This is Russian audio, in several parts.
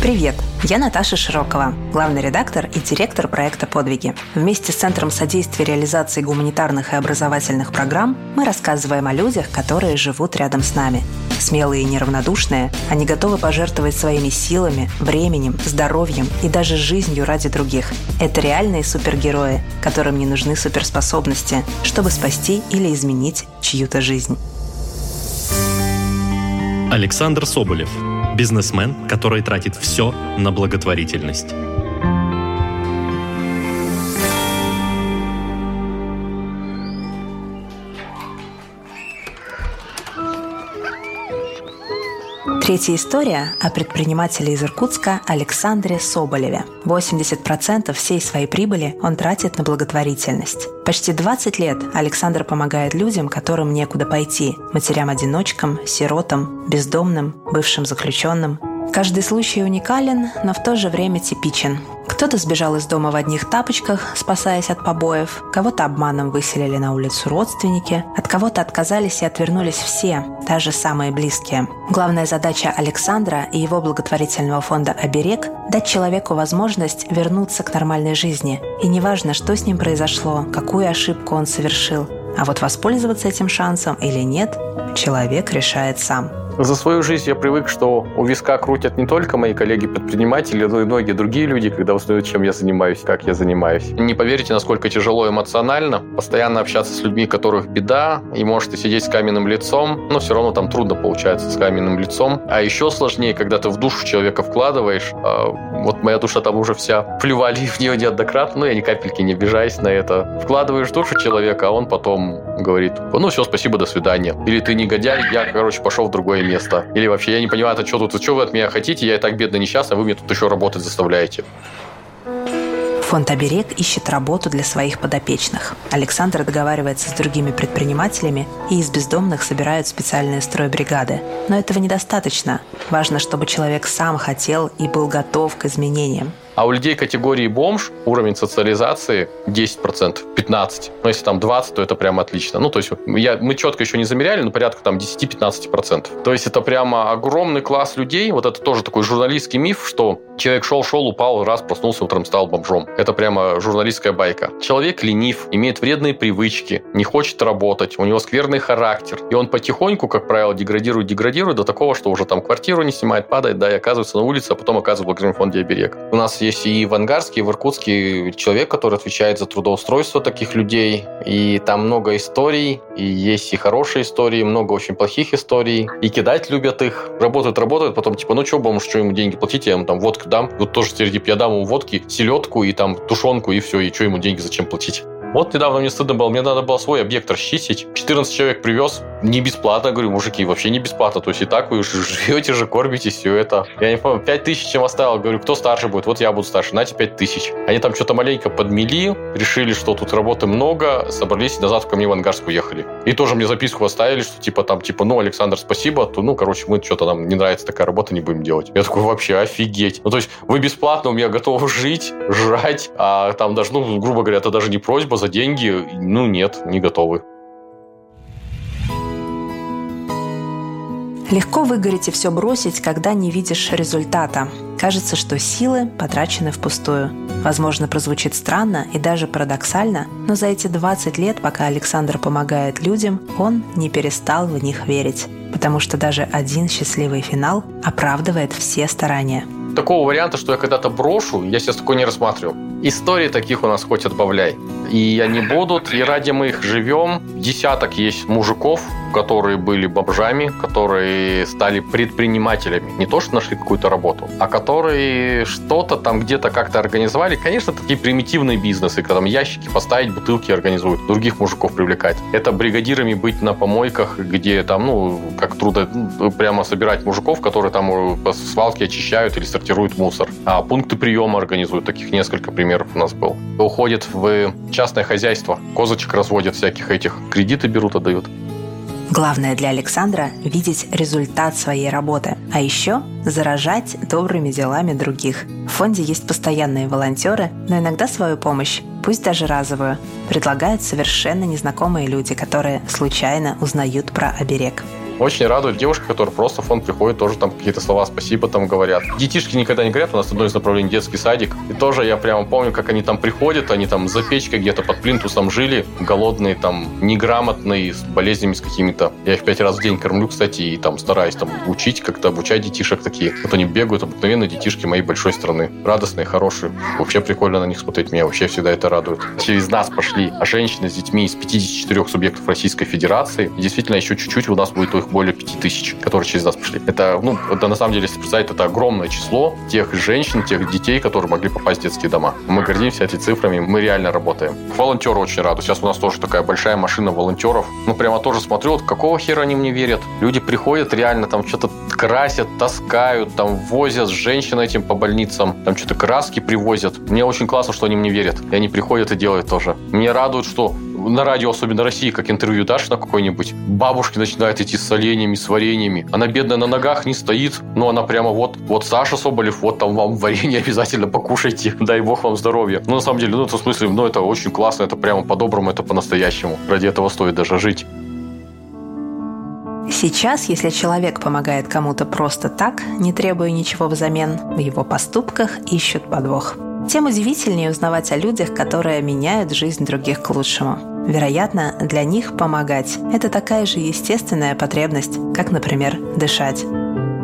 Привет! Я Наташа Широкова, главный редактор и директор проекта «Подвиги». Вместе с Центром содействия реализации гуманитарных и образовательных программ мы рассказываем о людях, которые живут рядом с нами. Смелые и неравнодушные, они готовы пожертвовать своими силами, временем, здоровьем и даже жизнью ради других. Это реальные супергерои, которым не нужны суперспособности, чтобы спасти или изменить чью-то жизнь. Александр Соболев – Бизнесмен, который тратит все на благотворительность. Третья история о предпринимателе из Иркутска Александре Соболеве. 80% всей своей прибыли он тратит на благотворительность. Почти 20 лет Александр помогает людям, которым некуда пойти – матерям-одиночкам, сиротам, бездомным, бывшим заключенным. Каждый случай уникален, но в то же время типичен. Кто-то сбежал из дома в одних тапочках, спасаясь от побоев, кого-то обманом выселили на улицу родственники, от кого-то отказались и отвернулись все, даже самые близкие. Главная задача Александра и его благотворительного фонда «Оберег» – дать человеку возможность вернуться к нормальной жизни. И неважно, что с ним произошло, какую ошибку он совершил. А вот воспользоваться этим шансом или нет, человек решает сам. За свою жизнь я привык, что у виска крутят не только мои коллеги-предприниматели, но и многие другие люди, когда узнают, чем я занимаюсь, как я занимаюсь. Не поверите, насколько тяжело эмоционально постоянно общаться с людьми, которых беда, и можете сидеть с каменным лицом, но все равно там трудно получается с каменным лицом. А еще сложнее, когда ты в душу человека вкладываешь, а вот моя душа там уже вся плювали в нее неоднократно, но я ни капельки не обижаюсь на это. Вкладываешь душу человека, а он потом говорит, ну все, спасибо, до свидания. Или ты негодяй, я, короче, пошел в другое место. Или вообще, я не понимаю, это что тут, что вы от меня хотите, я и так бедно несчастный, а вы мне тут еще работать заставляете. Фонд «Оберег» ищет работу для своих подопечных. Александр договаривается с другими предпринимателями, и из бездомных собирают специальные стройбригады. Но этого недостаточно. Важно, чтобы человек сам хотел и был готов к изменениям. А у людей категории бомж уровень социализации 10%, 15%. Но если там 20%, то это прям отлично. Ну, то есть я, мы четко еще не замеряли, но порядка там 10-15%. То есть это прямо огромный класс людей. Вот это тоже такой журналистский миф, что человек шел-шел, упал, раз, проснулся, утром стал бомжом. Это прямо журналистская байка. Человек ленив, имеет вредные привычки, не хочет работать, у него скверный характер. И он потихоньку, как правило, деградирует, деградирует до такого, что уже там квартиру не снимает, падает, да, и оказывается на улице, а потом оказывается в фонде «Оберег». У нас есть есть и в Ангарске, и в Иркутске человек, который отвечает за трудоустройство таких людей. И там много историй, и есть и хорошие истории, много очень плохих историй. И кидать любят их. Работают, работают, потом типа, ну что, бомж, что ему деньги платить, я ему там водку дам. Вот тоже стереотип, я дам ему водки, селедку и там тушенку, и все, и что ему деньги зачем платить? Вот недавно мне стыдно было, мне надо было свой объект расчистить. 14 человек привез, не бесплатно, говорю, мужики, вообще не бесплатно. То есть и так вы живете же, кормитесь, все это. Я не помню, 5 тысяч чем оставил, говорю, кто старше будет? Вот я буду старше, нате 5 тысяч. Они там что-то маленько подмели, решили, что тут работы много, собрались и назад ко мне в Ангарск уехали. И тоже мне записку оставили, что типа там, типа, ну, Александр, спасибо, то, ну, короче, мы что-то нам не нравится такая работа, не будем делать. Я такой, вообще, офигеть. Ну, то есть вы бесплатно у меня готовы жить, жрать, а там даже, ну, грубо говоря, это даже не просьба за деньги, ну нет, не готовы. Легко выгореть и все бросить, когда не видишь результата. Кажется, что силы потрачены впустую. Возможно, прозвучит странно и даже парадоксально, но за эти 20 лет, пока Александр помогает людям, он не перестал в них верить. Потому что даже один счастливый финал оправдывает все старания. Такого варианта, что я когда-то брошу, я сейчас такой не рассматривал. Истории таких у нас хоть отбавляй. И они будут, и ради мы их живем. Десяток есть мужиков, которые были бомжами, которые стали предпринимателями. Не то, что нашли какую-то работу, а которые что-то там где-то как-то организовали. Конечно, такие примитивные бизнесы, когда там ящики поставить, бутылки организуют, других мужиков привлекать. Это бригадирами быть на помойках, где там, ну, как трудно прямо собирать мужиков, которые там по свалке очищают или сортируют мусор. А пункты приема организуют, таких несколько примеров у нас был. Уходит в частное хозяйство, козочек разводят всяких этих, кредиты берут, отдают. Главное для Александра – видеть результат своей работы, а еще заражать добрыми делами других. В фонде есть постоянные волонтеры, но иногда свою помощь, пусть даже разовую, предлагают совершенно незнакомые люди, которые случайно узнают про оберег. Очень радует девушка, которая просто в фонд приходит, тоже там какие-то слова спасибо там говорят. Детишки никогда не говорят, у нас одно из направлений детский садик. И тоже я прямо помню, как они там приходят, они там за печкой где-то под плинтусом жили, голодные, там, неграмотные, с болезнями с какими-то. Я их пять раз в день кормлю, кстати, и там стараюсь там учить, как-то обучать детишек такие. Вот они бегают, обыкновенные детишки моей большой страны. Радостные, хорошие. Вообще прикольно на них смотреть. Меня вообще всегда это радует. Через нас пошли а женщины с детьми из 54 субъектов Российской Федерации. И действительно, еще чуть-чуть у нас будет их более 5000, которые через нас пошли. Это, ну, это на самом деле, если представить, это огромное число тех женщин, тех детей, которые могли попасть в детские дома. Мы гордимся этими цифрами, мы реально работаем. Волонтеры очень рады. Сейчас у нас тоже такая большая машина волонтеров. Ну, прямо тоже смотрю, вот какого хера они мне верят? Люди приходят реально там что-то красят, таскают, там возят женщин этим по больницам, там что-то краски привозят. Мне очень классно, что они мне верят. И они приходят и делают тоже. Мне радует, что на радио, особенно России, как интервью дашь на какой-нибудь, бабушки начинают идти с соленьями, с вареньями. Она бедная на ногах не стоит, но она прямо вот, вот Саша Соболев, вот там вам варенье обязательно покушайте, дай бог вам здоровья. Ну, на самом деле, ну, это в смысле, ну, это очень классно, это прямо по-доброму, это по-настоящему. Ради этого стоит даже жить. Сейчас, если человек помогает кому-то просто так, не требуя ничего взамен, в его поступках ищут подвох. Тем удивительнее узнавать о людях, которые меняют жизнь других к лучшему. Вероятно, для них помогать – это такая же естественная потребность, как, например, дышать.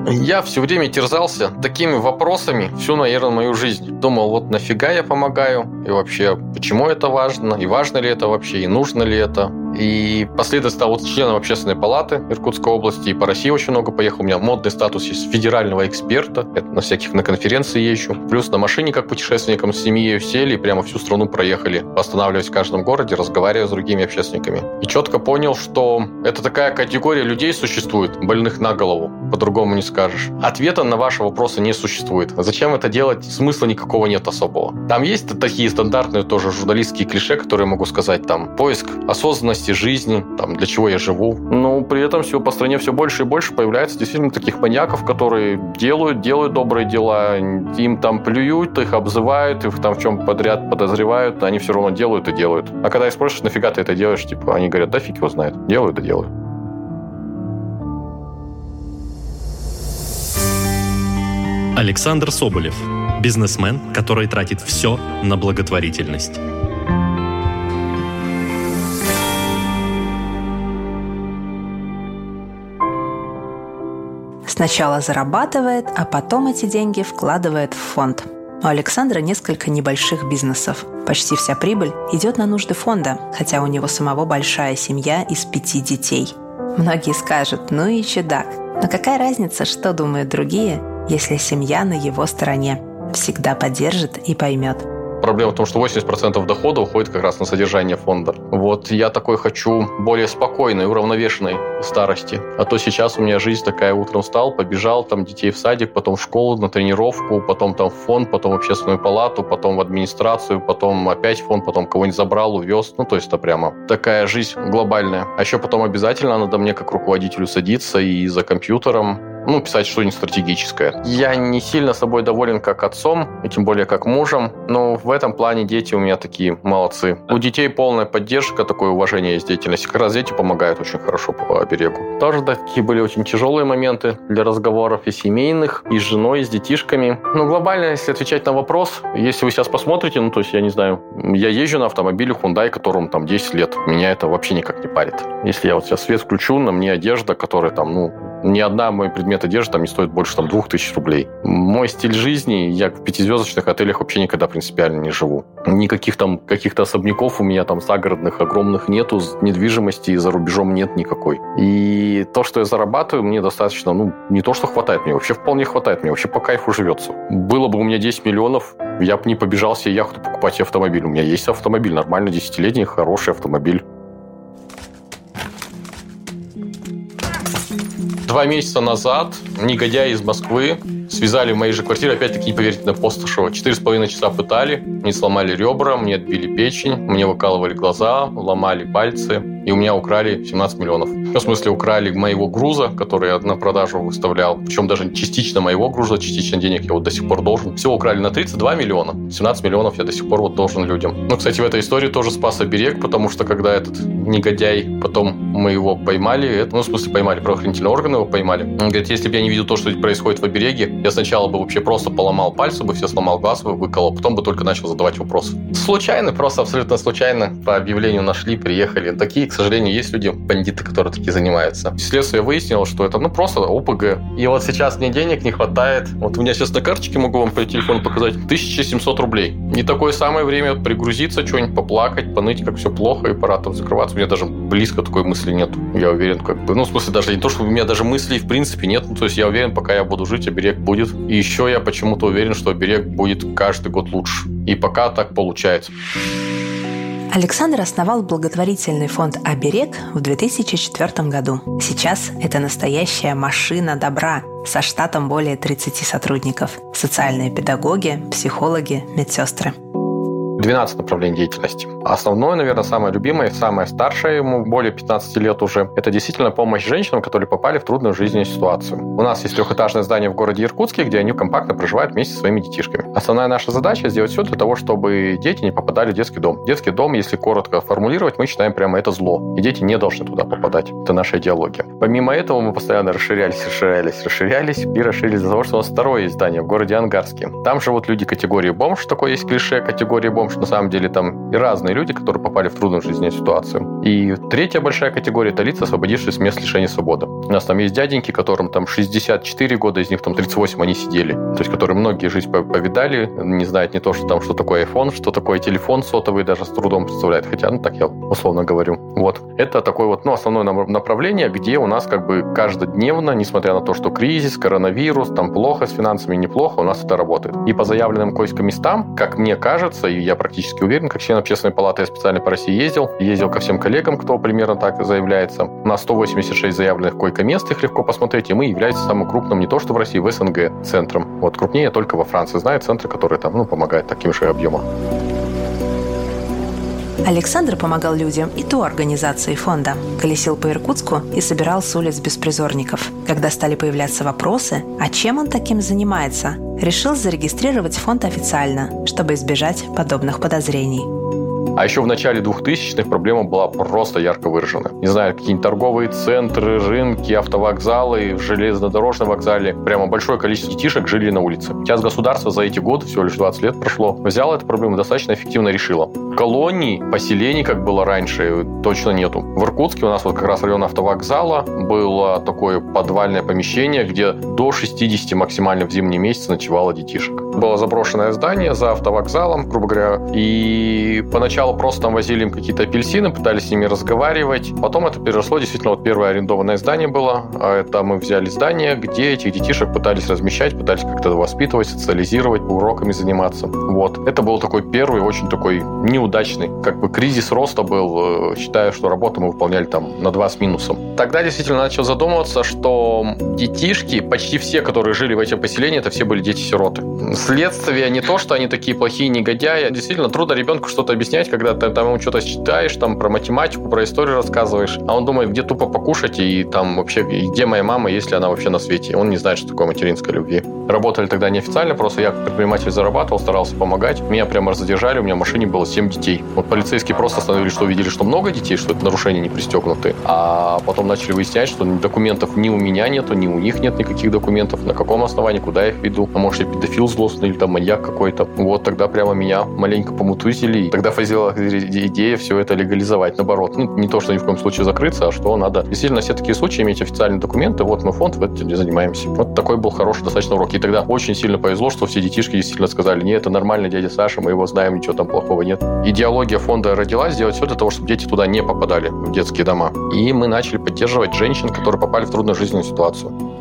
Я все время терзался такими вопросами всю, наверное, мою жизнь. Думал, вот нафига я помогаю, и вообще, почему это важно, и важно ли это вообще, и нужно ли это. И последовательно стал вот членом общественной палаты Иркутской области, и по России очень много поехал. У меня модный статус есть федерального эксперта, это на всяких на конференции езжу. Плюс на машине, как путешественникам с семьей, сели и прямо всю страну проехали, останавливаясь в каждом городе, разговаривая с другими общественниками. И четко понял, что это такая категория людей существует, больных на голову, по-другому не скажешь. Ответа на ваши вопросы не существует. Зачем это делать? Смысла никакого нет особого. Там есть такие стандартные тоже журналистские клише, которые могу сказать, там, поиск осознанности ценности жизни, там, для чего я живу. Но при этом все по стране все больше и больше появляется действительно таких маньяков, которые делают, делают добрые дела, им там плюют, их обзывают, их там в чем подряд подозревают, они все равно делают и делают. А когда их спрашиваешь, нафига ты это делаешь, типа, они говорят, да фиг его знает, делают и делают. Александр Соболев, бизнесмен, который тратит все на благотворительность. Сначала зарабатывает, а потом эти деньги вкладывает в фонд. У Александра несколько небольших бизнесов. Почти вся прибыль идет на нужды фонда, хотя у него самого большая семья из пяти детей. Многие скажут, ну и чудак. Но какая разница, что думают другие, если семья на его стороне? Всегда поддержит и поймет – Проблема в том, что 80% дохода уходит как раз на содержание фонда. Вот я такой хочу более спокойной, уравновешенной старости. А то сейчас у меня жизнь такая, утром встал, побежал, там детей в садик, потом в школу, на тренировку, потом там в фонд, потом в общественную палату, потом в администрацию, потом опять в фонд, потом кого-нибудь забрал, увез. Ну, то есть это прямо такая жизнь глобальная. А еще потом обязательно надо мне как руководителю садиться и за компьютером ну, писать что-нибудь стратегическое. Я не сильно собой доволен как отцом, и тем более как мужем, но в этом плане дети у меня такие молодцы. У детей полная поддержка, такое уважение есть деятельности. Как раз дети помогают очень хорошо по оберегу. Тоже такие были очень тяжелые моменты для разговоров и семейных, и с женой, и с детишками. Но глобально, если отвечать на вопрос, если вы сейчас посмотрите, ну, то есть, я не знаю, я езжу на автомобиле Hyundai, которому там 10 лет. Меня это вообще никак не парит. Если я вот сейчас свет включу, на мне одежда, которая там, ну, ни одна мой предмет одежды там не стоит больше там, 2000 рублей. Мой стиль жизни, я в пятизвездочных отелях вообще никогда принципиально не живу. Никаких там каких-то особняков у меня там загородных огромных нету, недвижимости за рубежом нет никакой. И то, что я зарабатываю, мне достаточно, ну, не то, что хватает, мне вообще вполне хватает, мне вообще по кайфу живется. Было бы у меня 10 миллионов, я бы не побежал себе яхту покупать автомобиль. У меня есть автомобиль, нормально, десятилетний, хороший автомобиль. Два месяца назад негодяи из Москвы связали в моей же квартире, опять-таки, не поверите, на Постышева. Четыре с половиной часа пытали, мне сломали ребра, мне отбили печень, мне выкалывали глаза, ломали пальцы. И у меня украли 17 миллионов. В смысле, украли моего груза, который я на продажу выставлял, причем даже частично моего груза, частично денег я вот до сих пор должен. Всего украли на 32 миллиона, 17 миллионов я до сих пор вот должен людям. Ну, кстати, в этой истории тоже спас оберег, потому что когда этот негодяй, потом мы его поймали, это, ну, в смысле, поймали, правоохранительные органы его поймали. Он говорит, если бы я не видел то, что происходит в обереге, я сначала бы вообще просто поломал пальцы, бы все сломал глаз, бы выколол, потом бы только начал задавать вопросы. Случайно, просто абсолютно случайно по объявлению нашли, приехали. Такие, сожалению, есть люди, бандиты, которые такие занимаются. Следствие выяснило, что это, ну, просто ОПГ. И вот сейчас мне денег не хватает. Вот у меня сейчас на карточке могу вам по телефону показать. 1700 рублей. Не такое самое время пригрузиться, что-нибудь поплакать, поныть, как все плохо, и пора там закрываться. У меня даже близко такой мысли нет. Я уверен, как бы, ну, в смысле, даже не то, что у меня даже мыслей в принципе нет. Ну, то есть я уверен, пока я буду жить, оберег будет. И еще я почему-то уверен, что оберег будет каждый год лучше. И пока так получается. Александр основал благотворительный фонд «Оберег» в 2004 году. Сейчас это настоящая машина добра со штатом более 30 сотрудников. Социальные педагоги, психологи, медсестры. 12 направлений деятельности. Основное, наверное, самое любимое, самое старшее, ему более 15 лет уже, это действительно помощь женщинам, которые попали в трудную жизненную ситуацию. У нас есть трехэтажное здание в городе Иркутске, где они компактно проживают вместе со своими детишками. Основная наша задача сделать все для того, чтобы дети не попадали в детский дом. Детский дом, если коротко формулировать, мы считаем прямо это зло. И дети не должны туда попадать. Это наша идеология. Помимо этого, мы постоянно расширялись, расширялись, расширялись и расширились из-за того, что у нас второе здание в городе Ангарске. Там живут люди категории бомж, такое есть клише категории бомж, что на самом деле там и разные люди, которые попали в трудную жизненную ситуацию. И третья большая категория – это лица, освободившиеся с мест лишения свободы. У нас там есть дяденьки, которым там 64 года, из них там 38 они сидели. То есть, которые многие жизнь повидали, не знают не то, что там, что такое iPhone, что такое телефон сотовый, даже с трудом представляют. Хотя, ну так я условно говорю. Вот. Это такое вот, ну, основное направление, где у нас как бы каждодневно, несмотря на то, что кризис, коронавирус, там плохо с финансами, неплохо, у нас это работает. И по заявленным койским местам, как мне кажется, и я практически уверен, как член общественной палаты я специально по России ездил, ездил ко всем коллегам, кто примерно так заявляется. На 186 заявленных койко-мест, их легко посмотреть, и мы являемся самым крупным не то что в России, в СНГ центром. Вот крупнее только во Франции знают центры, которые там, ну, помогают таким же объемам. Александр помогал людям и до организации фонда. Колесил по Иркутску и собирал с улиц беспризорников. Когда стали появляться вопросы, а чем он таким занимается, решил зарегистрировать фонд официально, чтобы избежать подобных подозрений. А еще в начале 2000-х проблема была просто ярко выражена. Не знаю, какие-нибудь торговые центры, рынки, автовокзалы, железнодорожном вокзале. Прямо большое количество детишек жили на улице. Сейчас государство за эти годы, всего лишь 20 лет прошло, взяло эту проблему достаточно эффективно решило. Колоний, поселений, как было раньше, точно нету. В Иркутске у нас вот как раз район автовокзала было такое подвальное помещение, где до 60 максимально в зимние месяцы ночевало детишек. Было заброшенное здание за автовокзалом, грубо говоря, и поначалу Сначала просто там возили им какие-то апельсины, пытались с ними разговаривать. Потом это переросло, действительно, вот первое арендованное здание было. А это мы взяли здание, где этих детишек пытались размещать, пытались как-то воспитывать, социализировать, уроками заниматься. Вот. Это был такой первый, очень такой неудачный, как бы кризис роста был. Э, считаю, что работу мы выполняли там на два с минусом. Тогда действительно начал задумываться, что детишки, почти все, которые жили в этих поселениях, это все были дети-сироты. Следствие не то, что они такие плохие негодяи, а действительно трудно ребенку что-то объяснять, когда ты там ему что-то читаешь, там про математику, про историю рассказываешь, а он думает, где тупо покушать, и там вообще, где моя мама, если она вообще на свете. Он не знает, что такое материнская любви. Работали тогда неофициально, просто я как предприниматель зарабатывал, старался помогать. Меня прямо задержали, у меня в машине было 7 детей. Вот полицейские просто остановили, что увидели, что много детей, что это нарушения не пристегнуты. А потом начали выяснять, что документов ни у меня нету, ни у них нет никаких документов. На каком основании, куда я их веду. А может, я педофил злостный или там маньяк какой-то. Вот тогда прямо меня маленько помутузили. И тогда фазил возникла идея все это легализовать, наоборот. Ну, не то, что ни в коем случае закрыться, а что надо действительно все такие случаи иметь официальные документы. Вот мы фонд, в этом занимаемся. Вот такой был хороший достаточно урок. И тогда очень сильно повезло, что все детишки действительно сказали, нет, это нормально, дядя Саша, мы его знаем, ничего там плохого нет. Идеология фонда родилась сделать все для того, чтобы дети туда не попадали, в детские дома. И мы начали поддерживать женщин, которые попали в трудную жизненную ситуацию.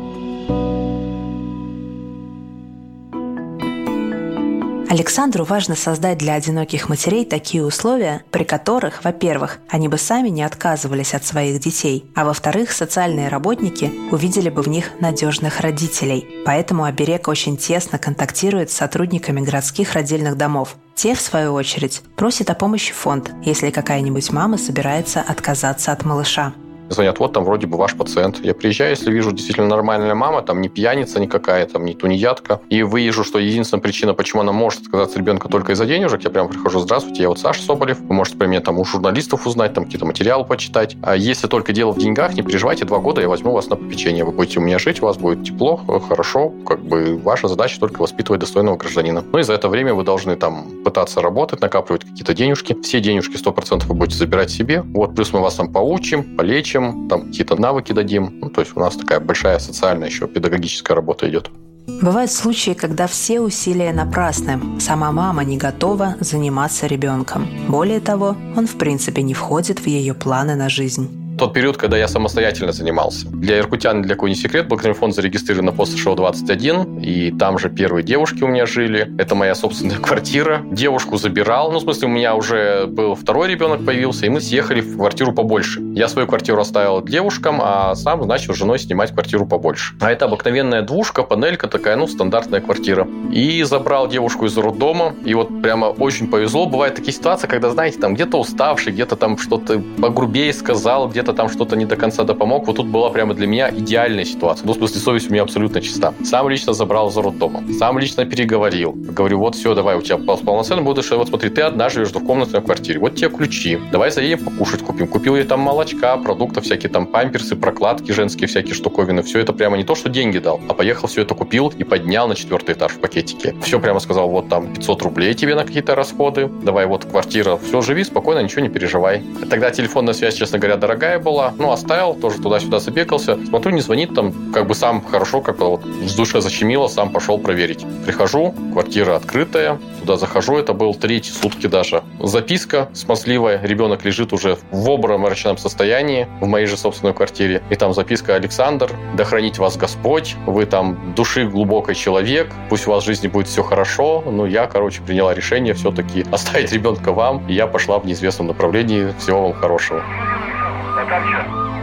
Александру важно создать для одиноких матерей такие условия, при которых, во-первых, они бы сами не отказывались от своих детей, а во-вторых, социальные работники увидели бы в них надежных родителей. Поэтому оберег очень тесно контактирует с сотрудниками городских родильных домов. Те, в свою очередь, просят о помощи фонд, если какая-нибудь мама собирается отказаться от малыша. Звонят, вот там вроде бы ваш пациент. Я приезжаю, если вижу действительно нормальная мама, там не пьяница никакая, там не тунеядка, и вижу, что единственная причина, почему она может отказаться ребенка только из-за денежек, я прям прихожу, здравствуйте, я вот Саша Соболев, вы можете про меня там у журналистов узнать, там какие-то материалы почитать. А если только дело в деньгах, не переживайте, два года я возьму вас на попечение. Вы будете у меня жить, у вас будет тепло, хорошо, как бы ваша задача только воспитывать достойного гражданина. Ну и за это время вы должны там пытаться работать, накапливать какие-то денежки. Все денежки 100% вы будете забирать себе. Вот, плюс мы вас там поучим, полечим, обучим, там какие-то навыки дадим. Ну, то есть у нас такая большая социальная еще педагогическая работа идет. Бывают случаи, когда все усилия напрасны. Сама мама не готова заниматься ребенком. Более того, он в принципе не входит в ее планы на жизнь тот период, когда я самостоятельно занимался. Для иркутян, для кого не секрет, благотворительный фонд зарегистрирован на постшоу 21, и там же первые девушки у меня жили. Это моя собственная квартира. Девушку забирал, ну, в смысле, у меня уже был второй ребенок появился, и мы съехали в квартиру побольше. Я свою квартиру оставил девушкам, а сам начал с женой снимать квартиру побольше. А это обыкновенная двушка, панелька такая, ну, стандартная квартира. И забрал девушку из роддома, и вот прямо очень повезло. Бывают такие ситуации, когда, знаете, там где-то уставший, где-то там что-то погрубее сказал, где-то там что-то не до конца допомог. Вот тут была прямо для меня идеальная ситуация. Ну, в смысле, совесть у меня абсолютно чиста. Сам лично забрал из роддома. Сам лично переговорил. Говорю, вот все, давай, у тебя полноценно будешь. Вот смотри, ты одна живешь в комнатной квартире. Вот тебе ключи. Давай заедем покушать купим. Купил ей там молочка, продуктов, всякие там памперсы, прокладки женские, всякие штуковины. Все это прямо не то, что деньги дал, а поехал все это купил и поднял на четвертый этаж в пакетике. Все прямо сказал, вот там 500 рублей тебе на какие-то расходы. Давай, вот квартира. Все, живи спокойно, ничего не переживай. Тогда телефонная связь, честно говоря, дорогая была. Ну, оставил, тоже туда-сюда забегался. Смотрю, не звонит там, как бы сам хорошо, как вот с душа защемило, сам пошел проверить. Прихожу, квартира открытая, туда захожу, это был третий сутки даже. Записка смазливая, ребенок лежит уже в обморочном состоянии в моей же собственной квартире. И там записка «Александр, да хранить вас Господь, вы там души глубокий человек, пусть у вас в жизни будет все хорошо». Ну, я, короче, приняла решение все-таки оставить ребенка вам, и я пошла в неизвестном направлении. Всего вам хорошего. А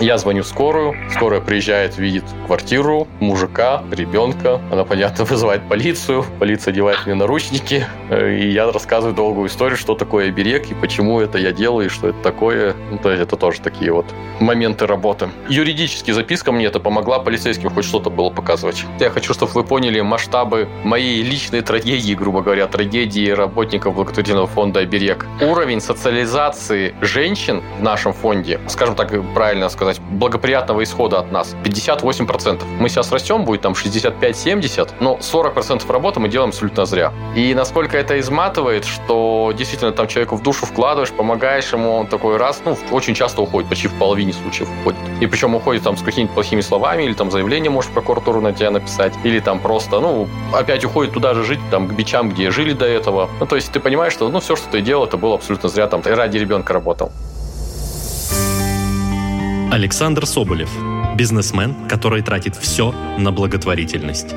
Я звоню в скорую, скорая приезжает, видит квартиру, мужика, ребенка. Она, понятно, вызывает полицию. Полиция одевает мне наручники. И я рассказываю долгую историю, что такое оберег и почему это я делаю, и что это такое. Ну, то есть это тоже такие вот моменты работы. Юридически записка мне это помогла полицейским хоть что-то было показывать. Я хочу, чтобы вы поняли масштабы моей личной трагедии, грубо говоря, трагедии работников благотворительного фонда «Оберег». Уровень социализации женщин в нашем фонде, скажем так, правильно сказать, сказать, благоприятного исхода от нас 58%. Мы сейчас растем, будет там 65-70, но 40% работы мы делаем абсолютно зря. И насколько это изматывает, что действительно там человеку в душу вкладываешь, помогаешь ему, он такой раз, ну, очень часто уходит, почти в половине случаев уходит. И причем уходит там с какими-то плохими словами, или там заявление может прокуратуру на тебя написать, или там просто, ну, опять уходит туда же жить, там, к бичам, где жили до этого. Ну, то есть ты понимаешь, что, ну, все, что ты делал, это было абсолютно зря, там, ты ради ребенка работал. Александр Соболев. Бизнесмен, который тратит все на благотворительность.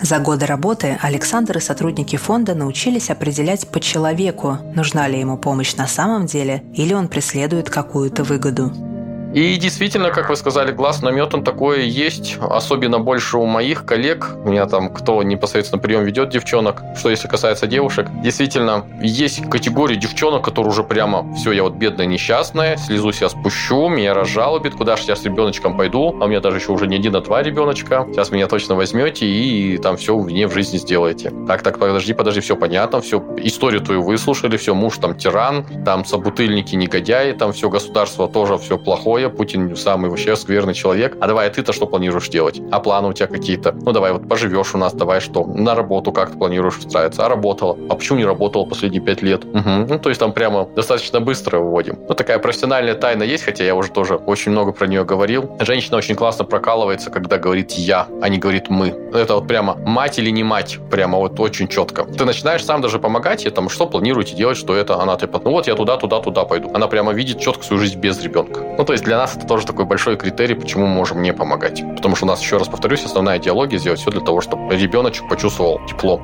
За годы работы Александр и сотрудники фонда научились определять по человеку, нужна ли ему помощь на самом деле или он преследует какую-то выгоду. И действительно, как вы сказали, глаз наметан такое есть, особенно больше у моих коллег, у меня там кто непосредственно прием ведет девчонок, что если касается девушек, действительно, есть категория девчонок, которые уже прямо, все, я вот бедная, несчастная, слезу себя спущу, меня разжалобит, куда же я с ребеночком пойду, а у меня даже еще уже не один, а два ребеночка, сейчас меня точно возьмете и там все мне в жизни сделаете. Так, так, подожди, подожди, все понятно, все, историю твою выслушали, все, муж там тиран, там собутыльники, негодяи, там все государство тоже все плохое, Путин самый вообще скверный человек. А давай, а ты-то что планируешь делать? А планы у тебя какие-то? Ну, давай, вот поживешь у нас, давай что? На работу как ты планируешь устраиваться? А работала? А почему не работала последние пять лет? Угу. Ну, то есть там прямо достаточно быстро выводим. Ну, такая профессиональная тайна есть, хотя я уже тоже очень много про нее говорил. Женщина очень классно прокалывается, когда говорит «я», а не говорит «мы». Это вот прямо мать или не мать, прямо вот очень четко. Ты начинаешь сам даже помогать ей, там, что планируете делать, что это, она типа, ну вот я туда, туда, туда пойду. Она прямо видит четко свою жизнь без ребенка. Ну, то есть для нас это тоже такой большой критерий, почему мы можем не помогать. Потому что у нас, еще раз повторюсь, основная идеология сделать все для того, чтобы ребеночек почувствовал тепло.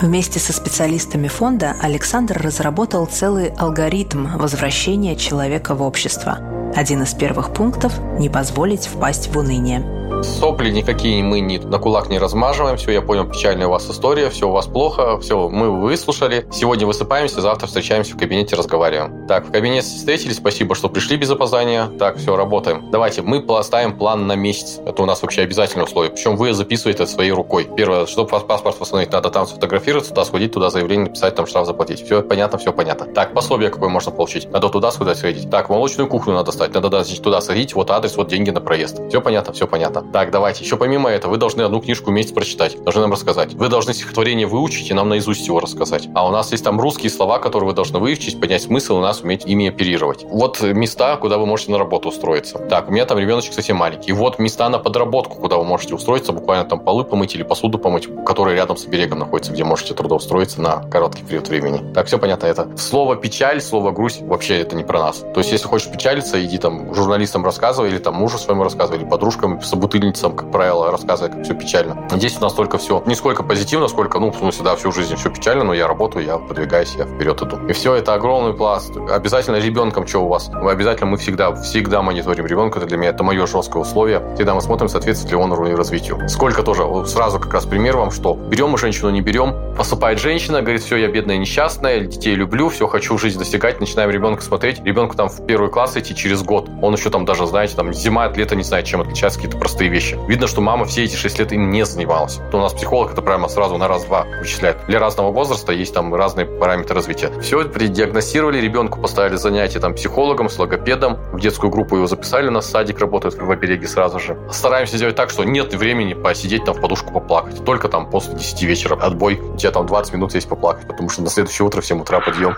Вместе со специалистами фонда Александр разработал целый алгоритм возвращения человека в общество. Один из первых пунктов – не позволить впасть в уныние. Сопли никакие мы не, на кулак не размаживаем. Все, я понял, печальная у вас история, все у вас плохо, все, мы выслушали. Сегодня высыпаемся, завтра встречаемся в кабинете, разговариваем. Так, в кабинете встретились, спасибо, что пришли без опоздания. Так, все, работаем. Давайте, мы поставим план на месяц. Это у нас вообще обязательное условие. Причем вы записываете это своей рукой. Первое, чтобы паспорт восстановить, надо там сфотографироваться, туда сходить, туда заявление написать, там штраф заплатить. Все понятно, все понятно. Так, пособие какое можно получить. Надо туда сходить, сходить. Так, молочную кухню надо стать. Надо туда сходить, вот адрес, вот деньги на проезд. Все понятно, все понятно. Так, давайте. Еще помимо этого, вы должны одну книжку в месяц прочитать. Должны нам рассказать. Вы должны стихотворение выучить и нам наизусть его рассказать. А у нас есть там русские слова, которые вы должны выучить, понять смысл, у нас уметь ими оперировать. Вот места, куда вы можете на работу устроиться. Так, у меня там ребеночек совсем маленький. Вот места на подработку, куда вы можете устроиться, буквально там полы помыть или посуду помыть, которые рядом с берегом находятся, где можете трудоустроиться на короткий период времени. Так, все понятно это. Слово печаль, слово грусть, вообще это не про нас. То есть, если хочешь печалиться, иди там журналистам рассказывай, или там мужу своему рассказывай, или подружкам, собутыльницам, как правило, рассказывая, как все печально. Здесь у нас только все не сколько позитивно, сколько, ну, в смысле, да, всю жизнь все печально, но я работаю, я продвигаюсь, я вперед иду. И все, это огромный пласт. Обязательно ребенком, что у вас? Мы обязательно, мы всегда, всегда мониторим ребенка, это для меня, это мое жесткое условие. Всегда мы смотрим, соответствует ли он уровню развитию. Сколько тоже, сразу как раз пример вам, что берем мы женщину, не берем, поступает женщина, говорит, все, я бедная, несчастная, детей люблю, все, хочу жизнь достигать, начинаем ребенка смотреть, ребенку там в первый класс идти через год, он еще там даже, знаете, там зима от лета не знает, чем отличаются какие-то простые вещи. Видно, что мама все эти 6 лет им не занималась. То у нас психолог это прямо сразу на раз-два вычисляет. Для разного возраста есть там разные параметры развития. Все предиагностировали, ребенку поставили занятия там психологом, с логопедом, в детскую группу его записали, у нас садик работает в обереге сразу же. Стараемся сделать так, что нет времени посидеть там в подушку поплакать. Только там после 10 вечера отбой. У тебя там 20 минут есть поплакать, потому что на следующее утро в 7 утра подъем.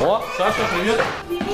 О, Саша, привет!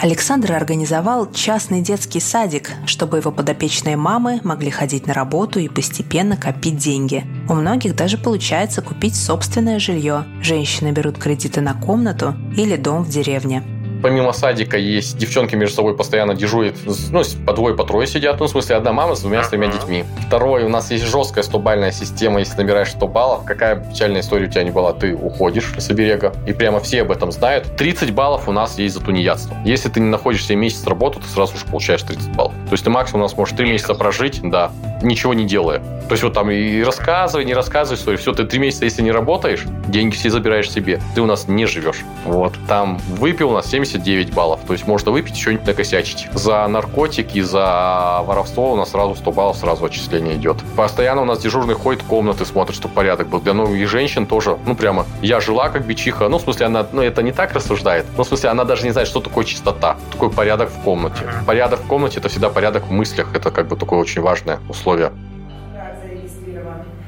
Александр организовал частный детский садик, чтобы его подопечные мамы могли ходить на работу и постепенно копить деньги. У многих даже получается купить собственное жилье. Женщины берут кредиты на комнату или дом в деревне помимо садика есть девчонки между собой постоянно дежурят, ну, по двое, по трое сидят, ну, в смысле, одна мама с двумя, с тремя детьми. Второе, у нас есть жесткая 100-бальная система, если набираешь 100 баллов, какая печальная история у тебя не была, ты уходишь с оберега, и прямо все об этом знают. 30 баллов у нас есть за тунеядство. Если ты не находишься месяц работу, ты сразу же получаешь 30 баллов. То есть ты максимум у нас можешь 3 месяца прожить, да, ничего не делая. То есть вот там и рассказывай, не рассказывай историю. Все, ты три месяца, если не работаешь, деньги все забираешь себе. Ты у нас не живешь. Вот. Там выпил у нас 79 баллов. То есть можно выпить, не накосячить. За наркотики, за воровство у нас сразу 100 баллов, сразу отчисление идет. Постоянно у нас дежурный ходит в комнаты, смотрит, чтобы порядок был. Для новых и женщин тоже, ну прямо, я жила как бичиха. Ну, в смысле, она, ну, это не так рассуждает. Ну, в смысле, она даже не знает, что такое чистота, такой порядок в комнате. Порядок в комнате – это всегда порядок в мыслях. Это как бы такое очень важное условие.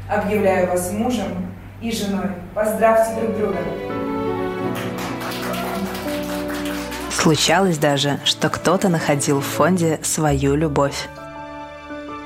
Объявляю вас мужем и женой. Поздравьте друг друга. Случалось даже, что кто-то находил в фонде свою любовь.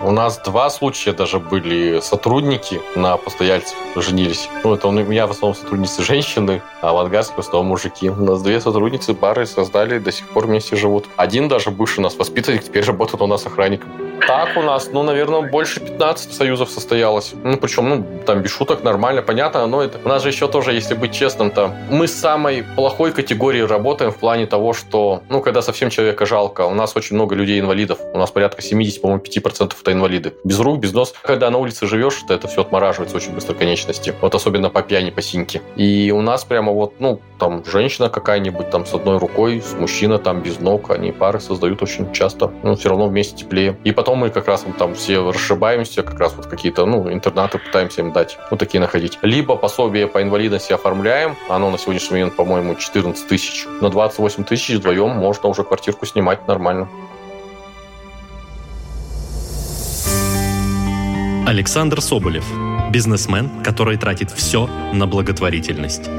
У нас два случая даже были сотрудники на постояльцев женились. Ну, это у меня в основном сотрудницы женщины, а в Ангарске в основном мужики. У нас две сотрудницы пары создали, до сих пор вместе живут. Один даже бывший у нас воспитанник, теперь работает у нас охранником. Так у нас, ну, наверное, больше 15 союзов состоялось. Ну, причем, ну, там без шуток нормально, понятно, но это... У нас же еще тоже, если быть честным-то, мы с самой плохой категорией работаем в плане того, что, ну, когда совсем человека жалко, у нас очень много людей-инвалидов. У нас порядка 70, по-моему, 5% это инвалиды. Без рук, без нос. Когда на улице живешь, то это все отмораживается очень быстро конечности. Вот особенно по пьяни, по синьке. И у нас прямо вот, ну, там женщина какая-нибудь там с одной рукой, с мужчина там без ног, они пары создают очень часто. Ну, все равно вместе теплее. И потом потом мы как раз там все расшибаемся, как раз вот какие-то, ну, интернаты пытаемся им дать, вот такие находить. Либо пособие по инвалидности оформляем, оно на сегодняшний момент, по-моему, 14 тысяч. На 28 тысяч вдвоем можно уже квартирку снимать нормально. Александр Соболев. Бизнесмен, который тратит все на благотворительность.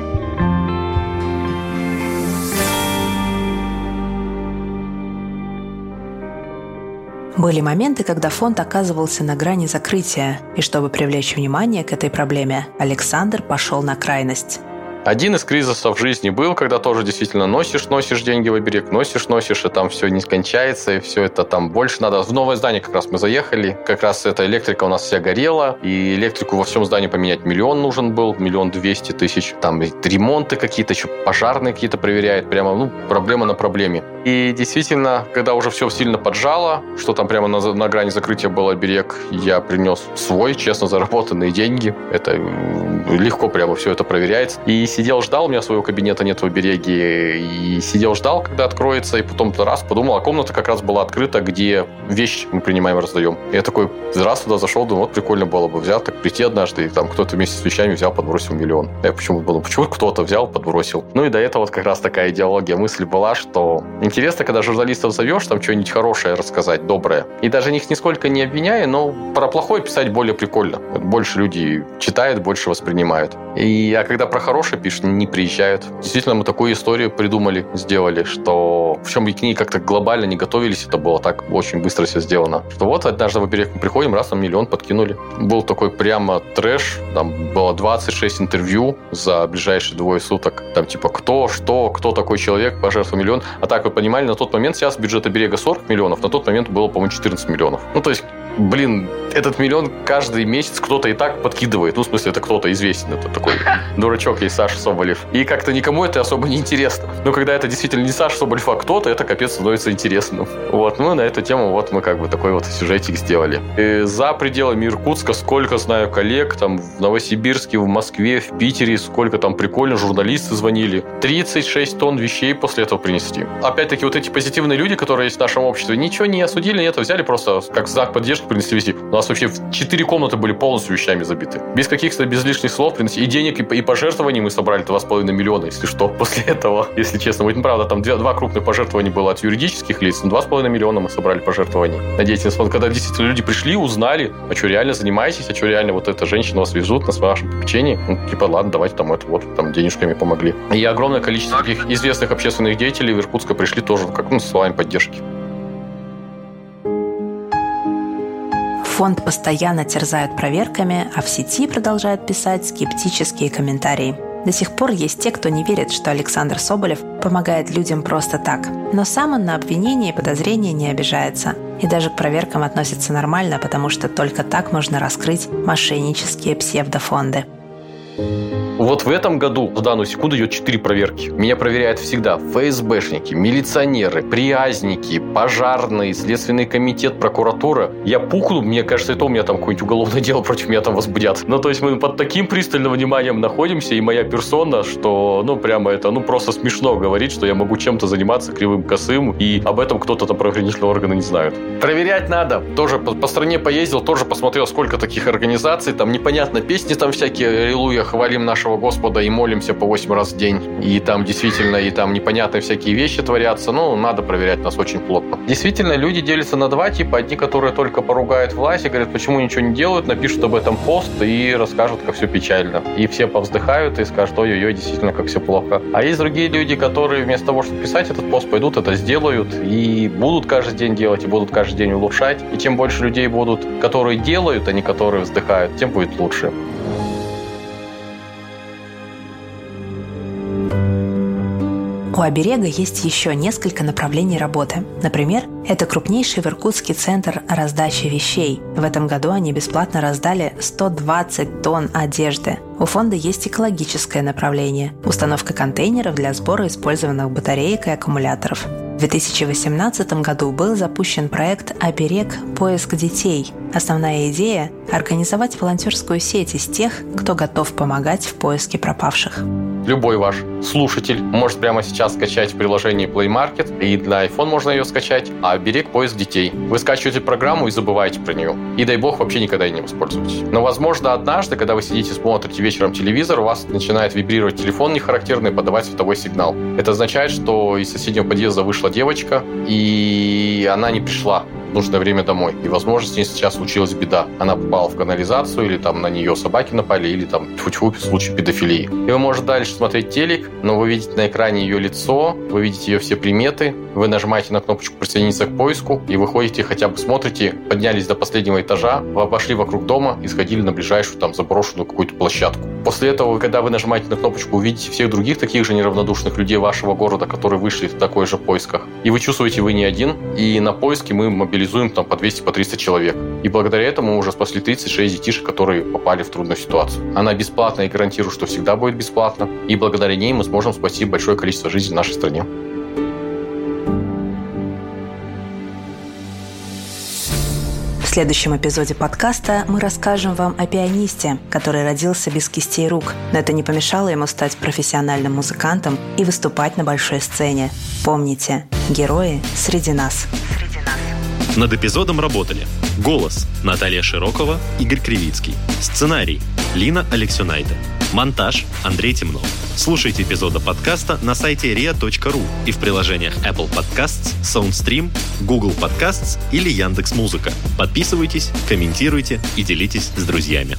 Были моменты, когда фонд оказывался на грани закрытия, и чтобы привлечь внимание к этой проблеме, Александр пошел на крайность. Один из кризисов жизни был, когда тоже действительно носишь, носишь деньги в оберег, носишь, носишь, и там все не кончается, и все это там больше надо. В новое здание как раз мы заехали, как раз эта электрика у нас вся горела, и электрику во всем здании поменять миллион нужен был, миллион двести тысяч. Там ремонты какие-то, еще пожарные какие-то проверяют, прямо, ну, проблема на проблеме. И действительно, когда уже все сильно поджало, что там прямо на, на грани закрытия был оберег, я принес свой, честно заработанные деньги. Это легко прямо все это проверяется. И сидел, ждал, у меня своего кабинета нет в обереге, и сидел, ждал, когда откроется, и потом раз подумал, а комната как раз была открыта, где вещи мы принимаем и раздаем. И я такой раз туда зашел, думаю, вот прикольно было бы взять, так прийти однажды, и там кто-то вместе с вещами взял, подбросил миллион. Я почему подумал, почему кто-то взял, подбросил. Ну и до этого вот как раз такая идеология, мысль была, что интересно, когда журналистов зовешь, там что-нибудь хорошее рассказать, доброе. И даже них нисколько не обвиняя, но про плохое писать более прикольно. Больше люди читают, больше воспринимают. И, а когда про хорошее пишут, не приезжают. Действительно, мы такую историю придумали, сделали, что в чем к ней как-то глобально не готовились, это было так очень быстро все сделано. Что вот однажды в оберег мы приходим, раз нам миллион подкинули. Был такой прямо трэш, там было 26 интервью за ближайшие двое суток. Там типа кто, что, кто такой человек, пожертвовал миллион. А так вы понимали, на тот момент сейчас бюджет оберега 40 миллионов, на тот момент было, по-моему, 14 миллионов. Ну, то есть блин, этот миллион каждый месяц кто-то и так подкидывает. Ну, в смысле, это кто-то известен. Это такой дурачок есть Саша Соболев. И как-то никому это особо не интересно. Но когда это действительно не Саша Соболев, а кто-то, это капец становится интересным. Вот, ну, на эту тему вот мы как бы такой вот сюжетик сделали. И за пределами Иркутска сколько знаю коллег, там в Новосибирске, в Москве, в Питере, сколько там прикольно журналисты звонили. 36 тонн вещей после этого принести. Опять-таки, вот эти позитивные люди, которые есть в нашем обществе, ничего не осудили, нет, взяли просто как знак поддержки принесли везде. У нас вообще четыре комнаты были полностью вещами забиты. Без каких-то, без лишних слов принесли. И денег, и, и пожертвований мы собрали 2,5 миллиона, если что, после этого, если честно. Вот, ну, правда, там два, два крупных пожертвования было от юридических лиц, но 2,5 миллиона мы собрали пожертвований на деятельность. Вот когда действительно люди пришли, узнали, а что реально занимаетесь, а что реально вот эта женщина вас везут на вашем попечении, ну, типа, ладно, давайте там это вот, там денежками помогли. И огромное количество таких известных общественных деятелей в Иркутска пришли тоже, как, ну, с словами поддержки. Фонд постоянно терзают проверками, а в сети продолжают писать скептические комментарии. До сих пор есть те, кто не верит, что Александр Соболев помогает людям просто так. Но сам он на обвинения и подозрения не обижается. И даже к проверкам относится нормально, потому что только так можно раскрыть мошеннические псевдофонды. Вот в этом году в данную секунду идет 4 проверки. Меня проверяют всегда ФСБшники, милиционеры, приязники, пожарные, Следственный комитет, прокуратура. Я пухну, мне кажется, это у меня там какое-нибудь уголовное дело против меня там возбудят. Ну, то есть мы под таким пристальным вниманием находимся, и моя персона, что, ну, прямо это, ну, просто смешно говорить, что я могу чем-то заниматься кривым косым, и об этом кто-то там правоохранительные органы не знают. Проверять надо. Тоже по, по стране поездил, тоже посмотрел, сколько таких организаций, там непонятно, песни там всякие, аллилуйя, хвалим нашего нашего Господа и молимся по 8 раз в день. И там действительно, и там непонятные всякие вещи творятся. Ну, надо проверять нас очень плотно. Действительно, люди делятся на два типа. Одни, которые только поругают власть и говорят, почему ничего не делают, напишут об этом пост и расскажут, как все печально. И все повздыхают и скажут, ой-ой-ой, действительно, как все плохо. А есть другие люди, которые вместо того, чтобы писать этот пост, пойдут это сделают и будут каждый день делать, и будут каждый день улучшать. И чем больше людей будут, которые делают, а не которые вздыхают, тем будет лучше. У оберега есть еще несколько направлений работы. Например, это крупнейший в Иркутске центр раздачи вещей. В этом году они бесплатно раздали 120 тонн одежды. У фонда есть экологическое направление – установка контейнеров для сбора использованных батареек и аккумуляторов. В 2018 году был запущен проект «Оберег. Поиск детей». Основная идея – организовать волонтерскую сеть из тех, кто готов помогать в поиске пропавших. Любой ваш слушатель может прямо сейчас скачать приложение Play Market, и на iPhone можно ее скачать, а берег поиск детей. Вы скачиваете программу и забываете про нее. И дай бог вообще никогда и не воспользуетесь. Но возможно однажды, когда вы сидите смотрите вечером телевизор, у вас начинает вибрировать телефон нехарактерный, подавать световой сигнал. Это означает, что из соседнего подъезда вышла девочка, и она не пришла нужное время домой. И, возможно, с ней сейчас случилась беда. Она попала в канализацию, или там на нее собаки напали, или там тьфу-тьфу в случае педофилии. И вы можете дальше смотреть телек, но вы видите на экране ее лицо, вы видите ее все приметы, вы нажимаете на кнопочку «Присоединиться к поиску», и выходите, хотя бы смотрите, поднялись до последнего этажа, вы обошли вокруг дома и сходили на ближайшую там заброшенную какую-то площадку. После этого, когда вы нажимаете на кнопочку, увидите всех других таких же неравнодушных людей вашего города, которые вышли в такой же поисках. И вы чувствуете, вы не один, и на поиске мы мобилизуем там по 200, по 300 человек. И благодаря этому мы уже спасли 36 детишек, которые попали в трудную ситуацию. Она бесплатная и гарантирую, что всегда будет бесплатно. И благодаря ней мы сможем спасти большое количество жизней в нашей стране. В следующем эпизоде подкаста мы расскажем вам о пианисте, который родился без кистей рук, но это не помешало ему стать профессиональным музыкантом и выступать на большой сцене. Помните, герои среди нас. Над эпизодом работали Голос – Наталья Широкова, Игорь Кривицкий. Сценарий – Лина Алексюнайте. Монтаж – Андрей Темнов. Слушайте эпизоды подкаста на сайте ria.ru и в приложениях Apple Podcasts, SoundStream, Google Podcasts или Яндекс.Музыка. Подписывайтесь, комментируйте и делитесь с друзьями.